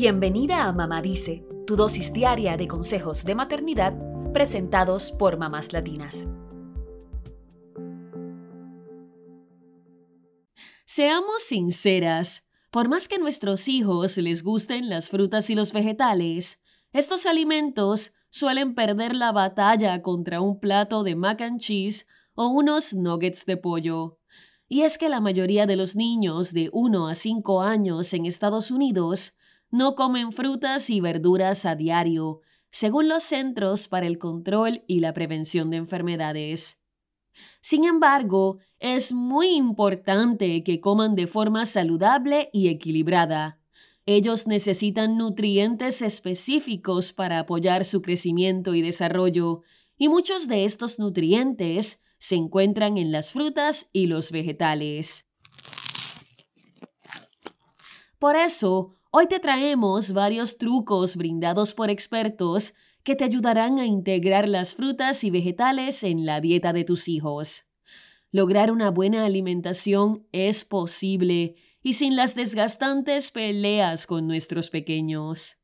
Bienvenida a Mamá Dice, tu dosis diaria de consejos de maternidad presentados por mamás latinas. Seamos sinceras, por más que a nuestros hijos les gusten las frutas y los vegetales, estos alimentos suelen perder la batalla contra un plato de mac and cheese o unos nuggets de pollo. Y es que la mayoría de los niños de 1 a 5 años en Estados Unidos no comen frutas y verduras a diario, según los Centros para el Control y la Prevención de Enfermedades. Sin embargo, es muy importante que coman de forma saludable y equilibrada. Ellos necesitan nutrientes específicos para apoyar su crecimiento y desarrollo, y muchos de estos nutrientes se encuentran en las frutas y los vegetales. Por eso, hoy te traemos varios trucos brindados por expertos que te ayudarán a integrar las frutas y vegetales en la dieta de tus hijos. Lograr una buena alimentación es posible y sin las desgastantes peleas con nuestros pequeños.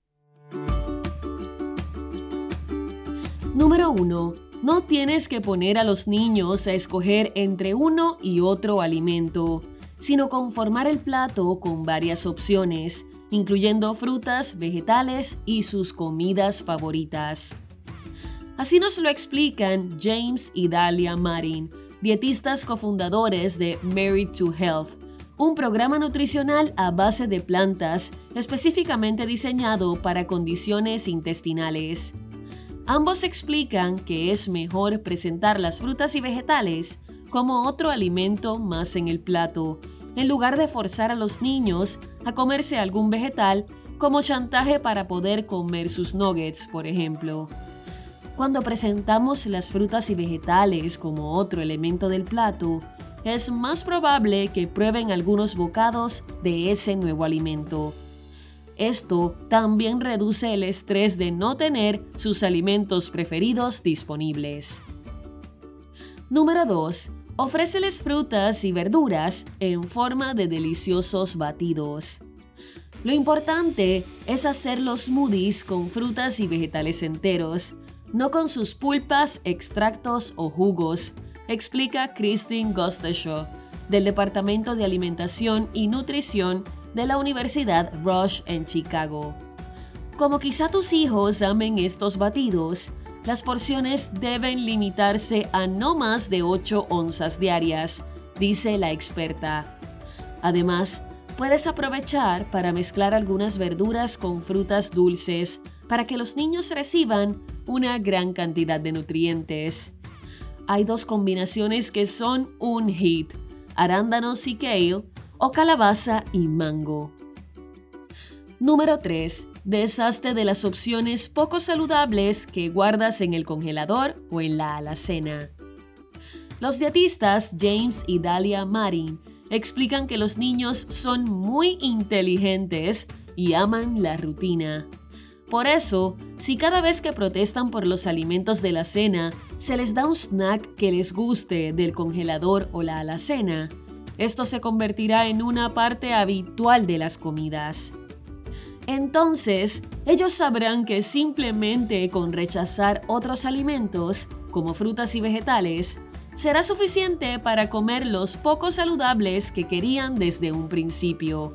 Número 1 no tienes que poner a los niños a escoger entre uno y otro alimento, sino conformar el plato con varias opciones, incluyendo frutas, vegetales y sus comidas favoritas. Así nos lo explican James y Dalia Marin, dietistas cofundadores de Married to Health, un programa nutricional a base de plantas específicamente diseñado para condiciones intestinales. Ambos explican que es mejor presentar las frutas y vegetales como otro alimento más en el plato, en lugar de forzar a los niños a comerse algún vegetal como chantaje para poder comer sus nuggets, por ejemplo. Cuando presentamos las frutas y vegetales como otro elemento del plato, es más probable que prueben algunos bocados de ese nuevo alimento. Esto también reduce el estrés de no tener sus alimentos preferidos disponibles. Número 2. Ofréceles frutas y verduras en forma de deliciosos batidos. Lo importante es hacer los smoothies con frutas y vegetales enteros, no con sus pulpas, extractos o jugos, explica Christine Gustafshaw del Departamento de Alimentación y Nutrición de la Universidad Rush en Chicago. Como quizá tus hijos amen estos batidos, las porciones deben limitarse a no más de 8 onzas diarias, dice la experta. Además, puedes aprovechar para mezclar algunas verduras con frutas dulces para que los niños reciban una gran cantidad de nutrientes. Hay dos combinaciones que son un hit, arándanos y kale, o calabaza y mango. Número 3. Deshazte de las opciones poco saludables que guardas en el congelador o en la alacena. Los dietistas James y Dalia Marin explican que los niños son muy inteligentes y aman la rutina. Por eso, si cada vez que protestan por los alimentos de la cena se les da un snack que les guste del congelador o la alacena, esto se convertirá en una parte habitual de las comidas. Entonces, ellos sabrán que simplemente con rechazar otros alimentos, como frutas y vegetales, será suficiente para comer los poco saludables que querían desde un principio.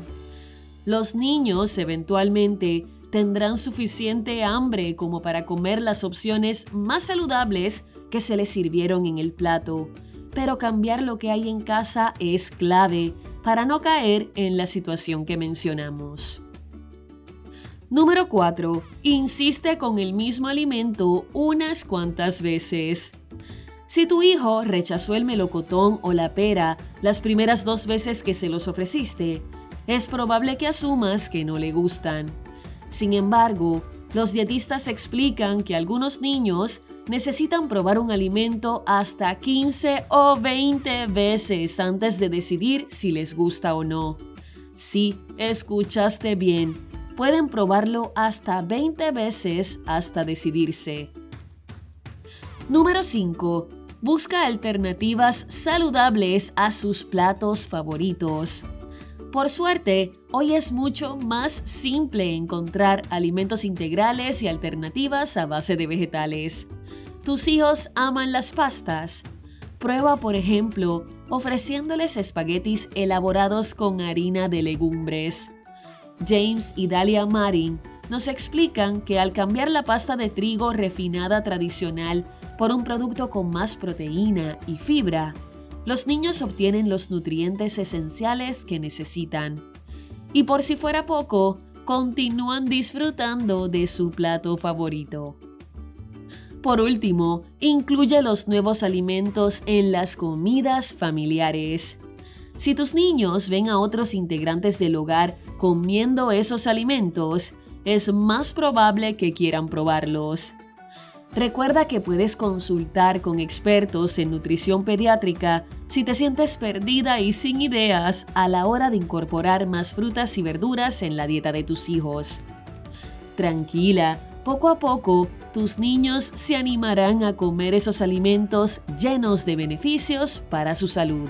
Los niños eventualmente tendrán suficiente hambre como para comer las opciones más saludables que se les sirvieron en el plato, pero cambiar lo que hay en casa es clave para no caer en la situación que mencionamos. Número 4. Insiste con el mismo alimento unas cuantas veces. Si tu hijo rechazó el melocotón o la pera las primeras dos veces que se los ofreciste, es probable que asumas que no le gustan. Sin embargo, los dietistas explican que algunos niños necesitan probar un alimento hasta 15 o 20 veces antes de decidir si les gusta o no. Sí, escuchaste bien. Pueden probarlo hasta 20 veces hasta decidirse. Número 5. Busca alternativas saludables a sus platos favoritos. Por suerte, hoy es mucho más simple encontrar alimentos integrales y alternativas a base de vegetales. ¿Tus hijos aman las pastas? Prueba, por ejemplo, ofreciéndoles espaguetis elaborados con harina de legumbres. James y Dalia Marin nos explican que al cambiar la pasta de trigo refinada tradicional por un producto con más proteína y fibra, los niños obtienen los nutrientes esenciales que necesitan. Y por si fuera poco, continúan disfrutando de su plato favorito. Por último, incluye los nuevos alimentos en las comidas familiares. Si tus niños ven a otros integrantes del hogar comiendo esos alimentos, es más probable que quieran probarlos. Recuerda que puedes consultar con expertos en nutrición pediátrica si te sientes perdida y sin ideas a la hora de incorporar más frutas y verduras en la dieta de tus hijos. Tranquila, poco a poco tus niños se animarán a comer esos alimentos llenos de beneficios para su salud.